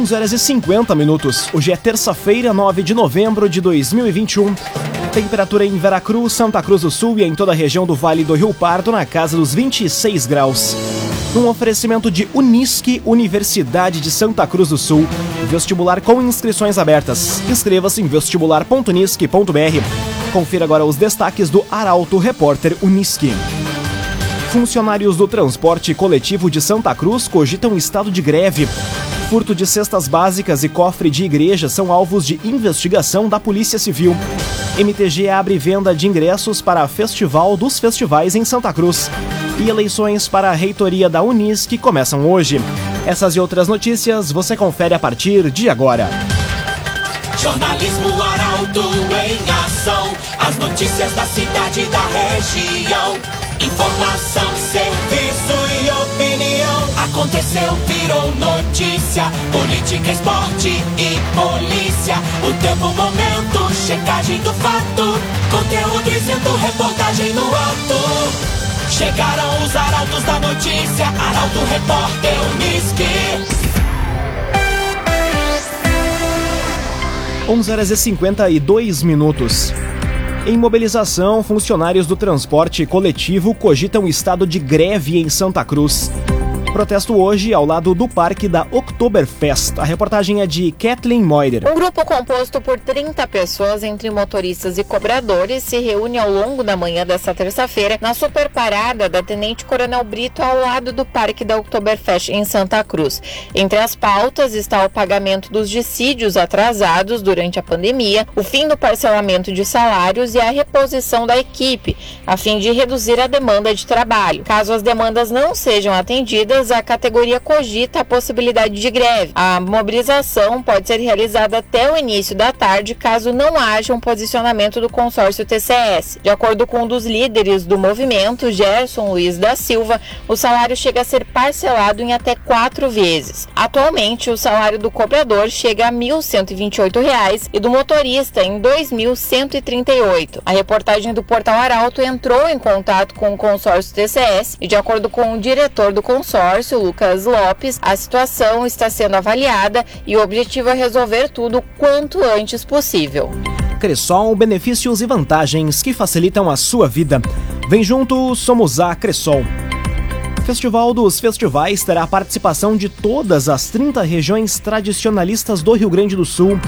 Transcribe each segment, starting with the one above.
11 horas e 50 minutos. Hoje é terça-feira, 9 de novembro de 2021. Temperatura em Veracruz, Santa Cruz do Sul e em toda a região do Vale do Rio Pardo na casa dos 26 graus. Num oferecimento de Unisque, Universidade de Santa Cruz do Sul. Vestibular com inscrições abertas. Inscreva-se em vestibular.unisque.br. Confira agora os destaques do Arauto Repórter Unisque. Funcionários do transporte coletivo de Santa Cruz cogitam estado de greve. Furto de cestas básicas e cofre de igreja são alvos de investigação da Polícia Civil. MTG abre venda de ingressos para Festival dos Festivais em Santa Cruz. E eleições para a reitoria da Unis que começam hoje. Essas e outras notícias você confere a partir de agora. Jornalismo Arauto em ação. As notícias da cidade e da região. Informação, opinião. Aconteceu, virou notícia. Política, esporte e polícia. O tempo, momento, checagem do fato. Conteúdo dizendo, reportagem no ato. Chegaram os arautos da notícia. Arauto, repórter, Unisque. 11 horas e 52 minutos. Em mobilização, funcionários do transporte coletivo cogitam estado de greve em Santa Cruz. Protesto hoje ao lado do parque da Oktoberfest. A reportagem é de Kathleen Moider. Um grupo composto por 30 pessoas, entre motoristas e cobradores, se reúne ao longo da manhã desta terça-feira na superparada da Tenente Coronel Brito ao lado do parque da Oktoberfest em Santa Cruz. Entre as pautas está o pagamento dos dissídios atrasados durante a pandemia, o fim do parcelamento de salários e a reposição da equipe, a fim de reduzir a demanda de trabalho. Caso as demandas não sejam atendidas, a categoria cogita a possibilidade de greve. A mobilização pode ser realizada até o início da tarde, caso não haja um posicionamento do consórcio TCS. De acordo com um dos líderes do movimento, Gerson Luiz da Silva, o salário chega a ser parcelado em até quatro vezes. Atualmente, o salário do cobrador chega a R$ 1.128 e do motorista em R$ 2.138. A reportagem do Portal Arauto entrou em contato com o consórcio TCS e, de acordo com o diretor do consórcio, consórcio, Lucas Lopes, a situação está sendo avaliada e o objetivo é resolver tudo quanto antes possível. Cressol, benefícios e vantagens que facilitam a sua vida. Vem junto, somos a Cressol. Festival dos Festivais terá a participação de todas as 30 regiões tradicionalistas do Rio Grande do Sul.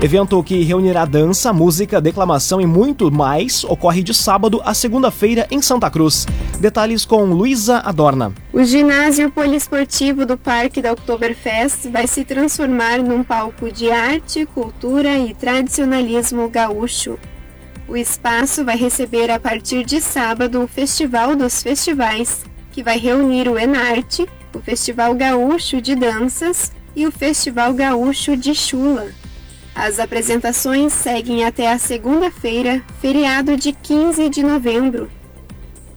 Evento que reunirá dança, música, declamação e muito mais ocorre de sábado a segunda-feira em Santa Cruz. Detalhes com Luísa Adorna. O ginásio poliesportivo do Parque da Oktoberfest vai se transformar num palco de arte, cultura e tradicionalismo gaúcho. O espaço vai receber a partir de sábado o Festival dos Festivais, que vai reunir o Enarte, o Festival Gaúcho de Danças e o Festival Gaúcho de Chula. As apresentações seguem até a segunda-feira, feriado de 15 de novembro.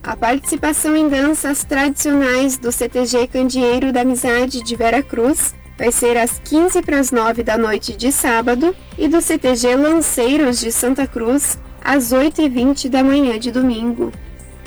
A participação em danças tradicionais do CTG Candeeiro da Amizade de Vera Cruz vai ser às 15 para as 9 da noite de sábado e do CTG Lanceiros de Santa Cruz às 8h20 da manhã de domingo.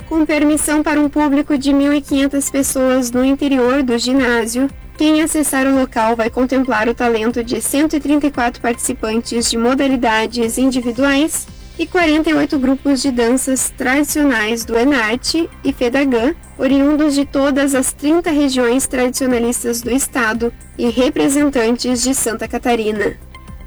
Com permissão para um público de 1.500 pessoas no interior do ginásio, quem acessar o local vai contemplar o talento de 134 participantes de modalidades individuais e 48 grupos de danças tradicionais do Enarte e Fedagan, oriundos de todas as 30 regiões tradicionalistas do estado e representantes de Santa Catarina.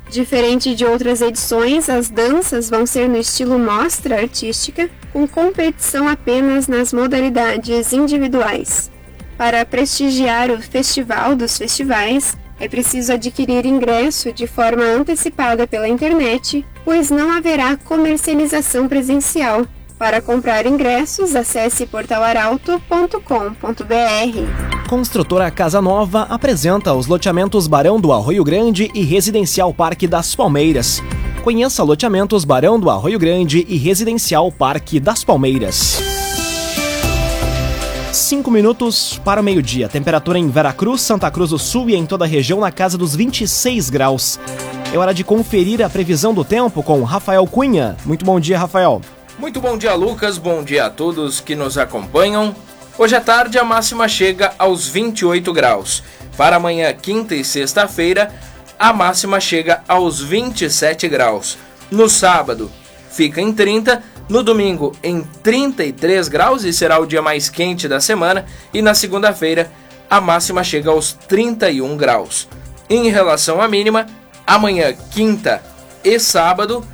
Diferente de outras edições, as danças vão ser no estilo mostra artística, com competição apenas nas modalidades individuais. Para prestigiar o Festival dos Festivais, é preciso adquirir ingresso de forma antecipada pela internet, pois não haverá comercialização presencial. Para comprar ingressos, acesse portalaralto.com.br. Construtora Casa Nova apresenta os loteamentos Barão do Arroio Grande e Residencial Parque das Palmeiras. Conheça loteamentos Barão do Arroio Grande e Residencial Parque das Palmeiras. 5 minutos para o meio-dia. Temperatura em Veracruz, Santa Cruz do Sul e em toda a região na casa dos 26 graus. É hora de conferir a previsão do tempo com Rafael Cunha. Muito bom dia, Rafael. Muito bom dia, Lucas. Bom dia a todos que nos acompanham. Hoje à tarde a máxima chega aos 28 graus. Para amanhã, quinta e sexta-feira, a máxima chega aos 27 graus. No sábado, fica em 30, no domingo em 33 graus e será o dia mais quente da semana, e na segunda-feira a máxima chega aos 31 graus. Em relação à mínima, amanhã, quinta e sábado,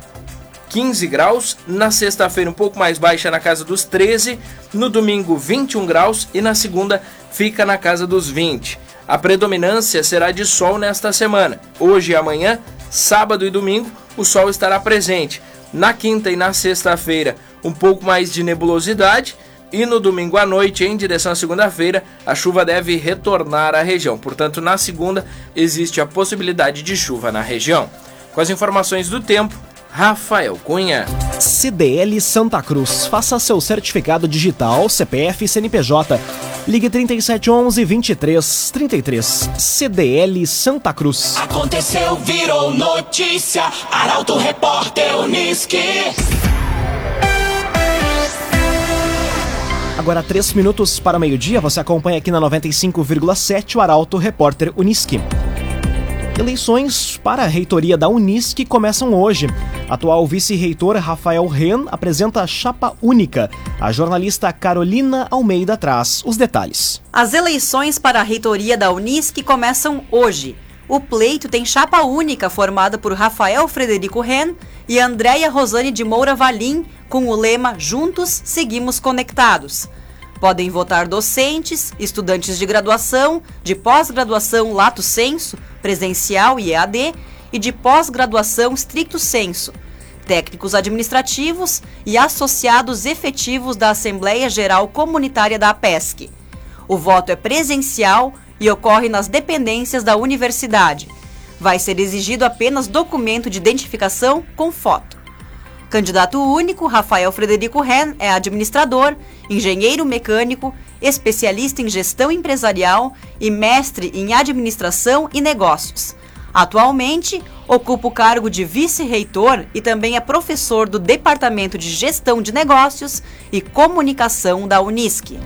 15 graus, na sexta-feira um pouco mais baixa na casa dos 13, no domingo 21 graus e na segunda fica na casa dos 20. A predominância será de sol nesta semana. Hoje e amanhã, sábado e domingo, o sol estará presente. Na quinta e na sexta-feira, um pouco mais de nebulosidade. E no domingo à noite, em direção à segunda-feira, a chuva deve retornar à região. Portanto, na segunda, existe a possibilidade de chuva na região. Com as informações do tempo, Rafael Cunha. CDL Santa Cruz. Faça seu certificado digital, CPF e CNPJ. Ligue 3711 2333. CDL Santa Cruz. Aconteceu, virou notícia. Arauto Repórter Uniski. Agora, três minutos para meio-dia, você acompanha aqui na 95,7 o Arauto Repórter Uniski. Eleições para a reitoria da Unisc começam hoje. Atual vice-reitor Rafael Ren apresenta a chapa única. A jornalista Carolina Almeida traz os detalhes. As eleições para a reitoria da Unisc começam hoje. O pleito tem chapa única formada por Rafael Frederico Ren e Andréia Rosane de Moura Valim, com o lema Juntos Seguimos Conectados. Podem votar docentes, estudantes de graduação, de pós-graduação lato senso, presencial e EAD, e de pós-graduação stricto senso, técnicos administrativos e associados efetivos da Assembleia Geral Comunitária da APESC. O voto é presencial e ocorre nas dependências da universidade. Vai ser exigido apenas documento de identificação com foto. Candidato único, Rafael Frederico Ren é administrador, engenheiro mecânico, especialista em gestão empresarial e mestre em administração e negócios. Atualmente, ocupa o cargo de vice-reitor e também é professor do Departamento de Gestão de Negócios e Comunicação da Unisc.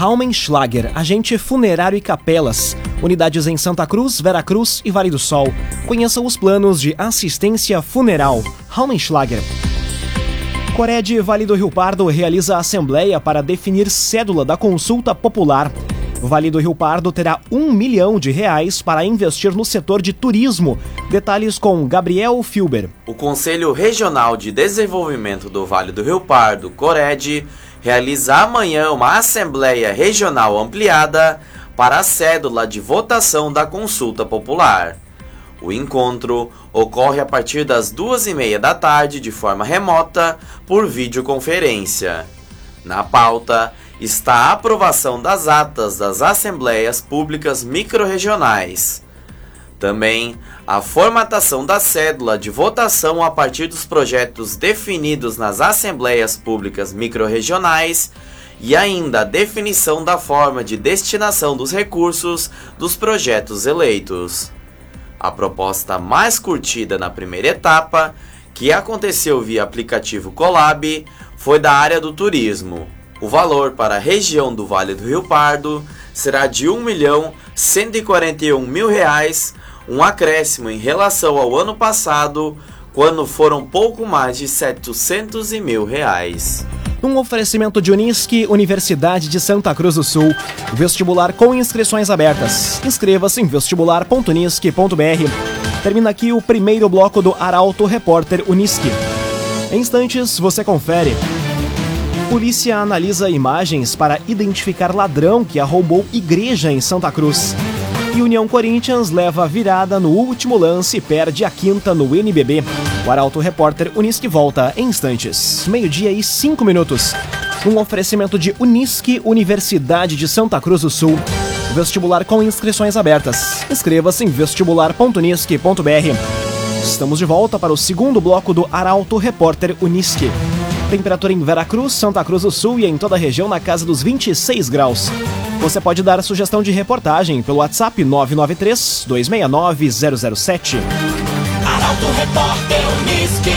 Raumenschlager, agente funerário e capelas. Unidades em Santa Cruz, Veracruz e Vale do Sol. Conheça os planos de assistência funeral. Raumenschlager. Cored Vale do Rio Pardo realiza assembleia para definir cédula da consulta popular. Vale do Rio Pardo terá um milhão de reais para investir no setor de turismo. Detalhes com Gabriel Filber. O Conselho Regional de Desenvolvimento do Vale do Rio Pardo, Cored, realiza amanhã uma assembleia regional ampliada para a cédula de votação da consulta popular. O encontro ocorre a partir das duas e meia da tarde de forma remota por videoconferência. Na pauta está a aprovação das atas das assembleias públicas microrregionais. Também a formatação da cédula de votação a partir dos projetos definidos nas assembleias públicas microrregionais e ainda a definição da forma de destinação dos recursos dos projetos eleitos. A proposta mais curtida na primeira etapa, que aconteceu via aplicativo Colab, foi da área do turismo. O valor para a região do Vale do Rio Pardo será de R$ 1 milhão 141 mil reais, um acréscimo em relação ao ano passado, quando foram pouco mais de 700 mil reais. Um oferecimento de Unisque, Universidade de Santa Cruz do Sul. Vestibular com inscrições abertas. Inscreva-se em vestibular.unisque.br. Termina aqui o primeiro bloco do Arauto Repórter Unisque. Em instantes, você confere. Polícia analisa imagens para identificar ladrão que arrombou igreja em Santa Cruz. E União Corinthians leva a virada no último lance e perde a quinta no NBB. O Arauto Repórter Unisque volta em instantes. Meio-dia e cinco minutos. Um oferecimento de Unisque, Universidade de Santa Cruz do Sul. Vestibular com inscrições abertas. Inscreva-se em vestibular.unisque.br. Estamos de volta para o segundo bloco do Arauto Repórter Unisque. Temperatura em Veracruz, Santa Cruz do Sul e em toda a região na casa dos 26 graus. Você pode dar sugestão de reportagem pelo WhatsApp 993 269 007. Arauto Repórter Unisque.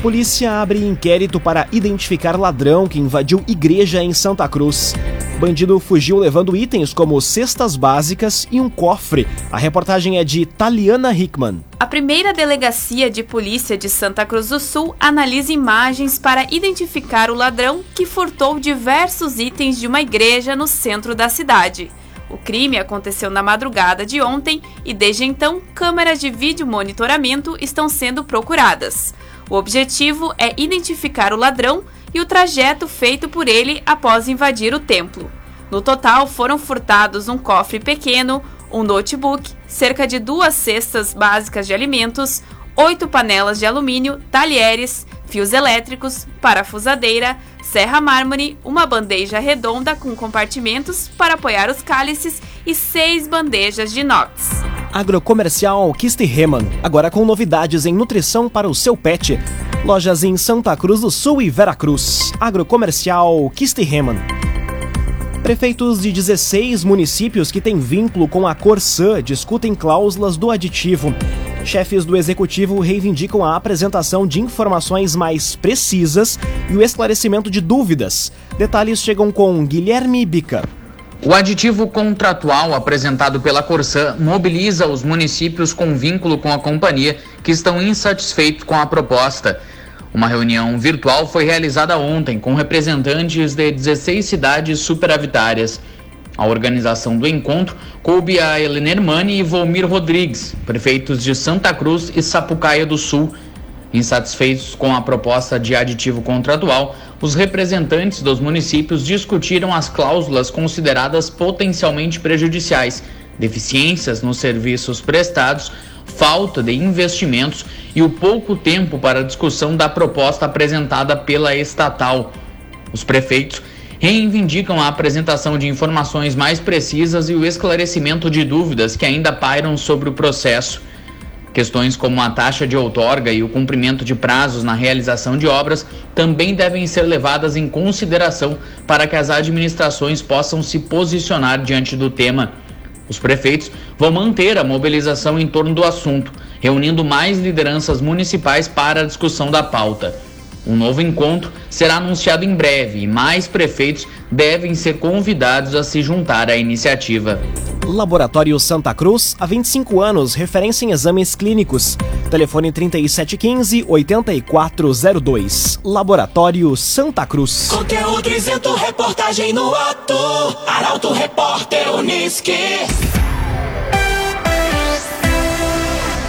Polícia abre inquérito para identificar ladrão que invadiu igreja em Santa Cruz. Bandido fugiu levando itens como cestas básicas e um cofre. A reportagem é de Taliana Hickman. A primeira delegacia de polícia de Santa Cruz do Sul analisa imagens para identificar o ladrão que furtou diversos itens de uma igreja no centro da cidade. O crime aconteceu na madrugada de ontem e desde então câmeras de vídeo monitoramento estão sendo procuradas. O objetivo é identificar o ladrão e o trajeto feito por ele após invadir o templo. No total, foram furtados um cofre pequeno, um notebook, cerca de duas cestas básicas de alimentos, oito panelas de alumínio, talheres, fios elétricos, parafusadeira, serra mármore, uma bandeja redonda com compartimentos para apoiar os cálices e seis bandejas de inox. Agrocomercial Kist Reman, agora com novidades em nutrição para o seu pet. Lojas em Santa Cruz do Sul e Veracruz. Agrocomercial Kist Reman. Prefeitos de 16 municípios que têm vínculo com a Corsã discutem cláusulas do aditivo. Chefes do executivo reivindicam a apresentação de informações mais precisas e o esclarecimento de dúvidas. Detalhes chegam com Guilherme Bica. O aditivo contratual apresentado pela Corsã mobiliza os municípios com vínculo com a companhia que estão insatisfeitos com a proposta. Uma reunião virtual foi realizada ontem com representantes de 16 cidades superavitárias. A organização do encontro coube a Helena Hermani e Volmir Rodrigues, prefeitos de Santa Cruz e Sapucaia do Sul. Insatisfeitos com a proposta de aditivo contratual, os representantes dos municípios discutiram as cláusulas consideradas potencialmente prejudiciais, deficiências nos serviços prestados, falta de investimentos e o pouco tempo para discussão da proposta apresentada pela estatal. Os prefeitos reivindicam a apresentação de informações mais precisas e o esclarecimento de dúvidas que ainda pairam sobre o processo. Questões como a taxa de outorga e o cumprimento de prazos na realização de obras também devem ser levadas em consideração para que as administrações possam se posicionar diante do tema. Os prefeitos vão manter a mobilização em torno do assunto, reunindo mais lideranças municipais para a discussão da pauta. Um novo encontro será anunciado em breve e mais prefeitos devem ser convidados a se juntar à iniciativa. Laboratório Santa Cruz, há 25 anos, referência em exames clínicos. Telefone 3715-8402. Laboratório Santa Cruz. Conteúdo isento, reportagem no ato. Arauto Repórter Uniski.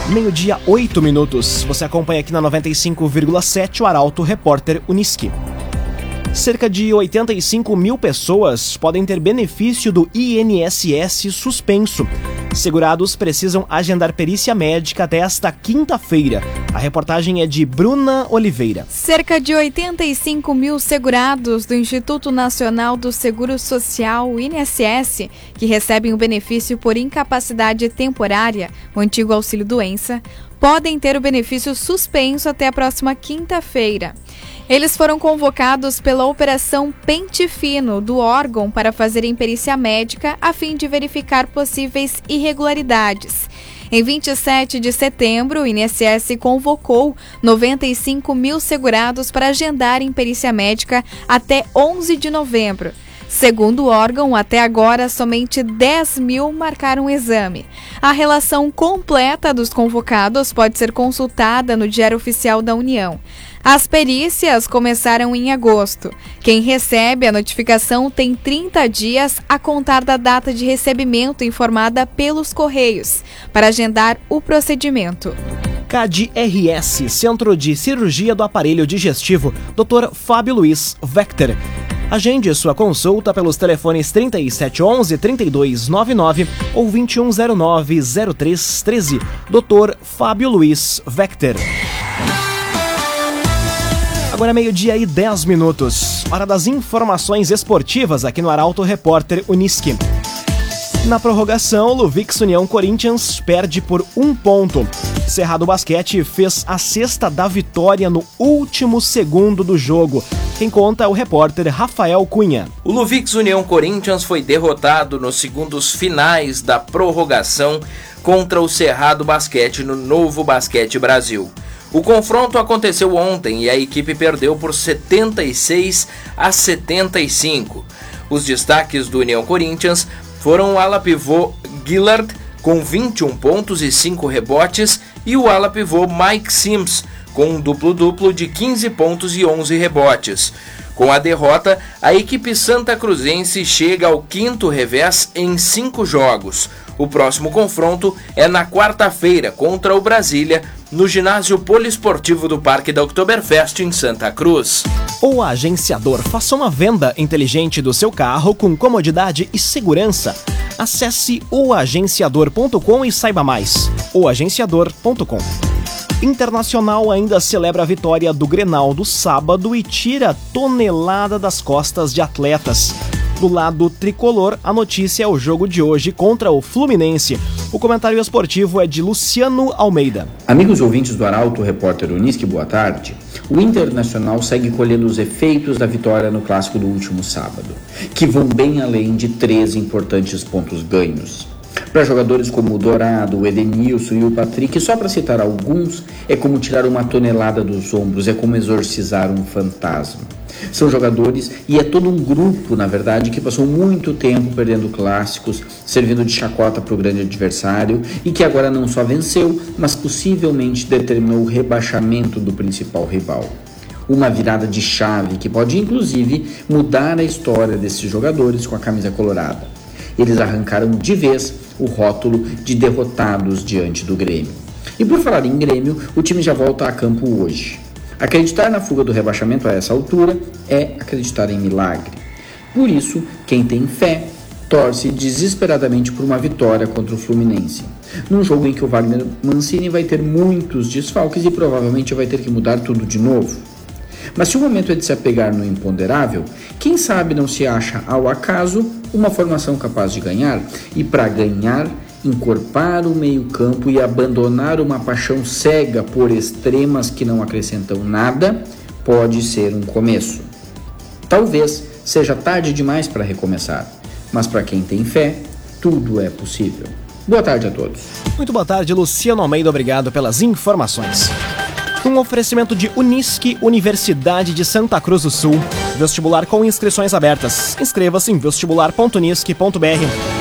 Meio-dia, 8 minutos. Você acompanha aqui na 95,7 o Arauto Repórter Uniski. Cerca de 85 mil pessoas podem ter benefício do INSS suspenso. Segurados precisam agendar perícia médica até esta quinta-feira. A reportagem é de Bruna Oliveira. Cerca de 85 mil segurados do Instituto Nacional do Seguro Social, INSS, que recebem o benefício por incapacidade temporária, o antigo auxílio-doença, podem ter o benefício suspenso até a próxima quinta-feira. Eles foram convocados pela Operação Pente Fino do órgão para fazerem perícia médica a fim de verificar possíveis irregularidades. Em 27 de setembro, o INSS convocou 95 mil segurados para agendarem perícia médica até 11 de novembro. Segundo o órgão, até agora somente 10 mil marcaram exame. A relação completa dos convocados pode ser consultada no Diário Oficial da União. As perícias começaram em agosto. Quem recebe a notificação tem 30 dias a contar da data de recebimento informada pelos Correios para agendar o procedimento. CAD-RS, Centro de Cirurgia do Aparelho Digestivo, Dr. Fábio Luiz Vector. Agende sua consulta pelos telefones 3711 3299 ou 2109 0313. Dr. Fábio Luiz Vector. Agora é meio-dia e 10 minutos. Hora das informações esportivas aqui no Arauto Repórter Uniski. Na prorrogação, Luvix União Corinthians perde por um ponto. Cerrado Basquete fez a sexta da vitória no último segundo do jogo. Quem conta é o repórter Rafael Cunha. O Luvix União Corinthians foi derrotado nos segundos finais da prorrogação contra o Cerrado Basquete no Novo Basquete Brasil. O confronto aconteceu ontem e a equipe perdeu por 76 a 75. Os destaques do União Corinthians foram o ala pivô Gillard com 21 pontos e 5 rebotes e o ala pivô Mike Sims com um duplo-duplo de 15 pontos e 11 rebotes. Com a derrota, a equipe santa cruzense chega ao quinto revés em cinco jogos. O próximo confronto é na quarta-feira contra o Brasília, no ginásio poliesportivo do Parque da Oktoberfest em Santa Cruz. O agenciador faça uma venda inteligente do seu carro com comodidade e segurança. Acesse oagenciador.com e saiba mais. oagenciador.com Internacional ainda celebra a vitória do Grenal do sábado e tira tonelada das costas de atletas. Do lado tricolor, a notícia é o jogo de hoje contra o Fluminense. O comentário esportivo é de Luciano Almeida. Amigos ouvintes do Arauto, repórter Unisque, boa tarde. O Internacional segue colhendo os efeitos da vitória no clássico do último sábado, que vão bem além de três importantes pontos ganhos. Para jogadores como o Dourado, o Edenilson e o Patrick, só para citar alguns, é como tirar uma tonelada dos ombros, é como exorcizar um fantasma. São jogadores e é todo um grupo, na verdade, que passou muito tempo perdendo clássicos, servindo de chacota para o grande adversário e que agora não só venceu, mas possivelmente determinou o rebaixamento do principal rival uma virada de chave que pode inclusive mudar a história desses jogadores com a camisa colorada. Eles arrancaram de vez o rótulo de derrotados diante do Grêmio. E por falar em Grêmio, o time já volta a campo hoje. Acreditar na fuga do rebaixamento a essa altura é acreditar em milagre. Por isso, quem tem fé torce desesperadamente por uma vitória contra o Fluminense, num jogo em que o Wagner Mancini vai ter muitos desfalques e provavelmente vai ter que mudar tudo de novo. Mas se o momento é de se apegar no imponderável, quem sabe não se acha ao acaso uma formação capaz de ganhar? E para ganhar, encorpar o meio-campo e abandonar uma paixão cega por extremas que não acrescentam nada pode ser um começo. Talvez seja tarde demais para recomeçar, mas para quem tem fé, tudo é possível. Boa tarde a todos. Muito boa tarde, Luciano Almeida. Obrigado pelas informações. Um oferecimento de Unisque, Universidade de Santa Cruz do Sul. Vestibular com inscrições abertas. Inscreva-se em vestibular.unisque.br.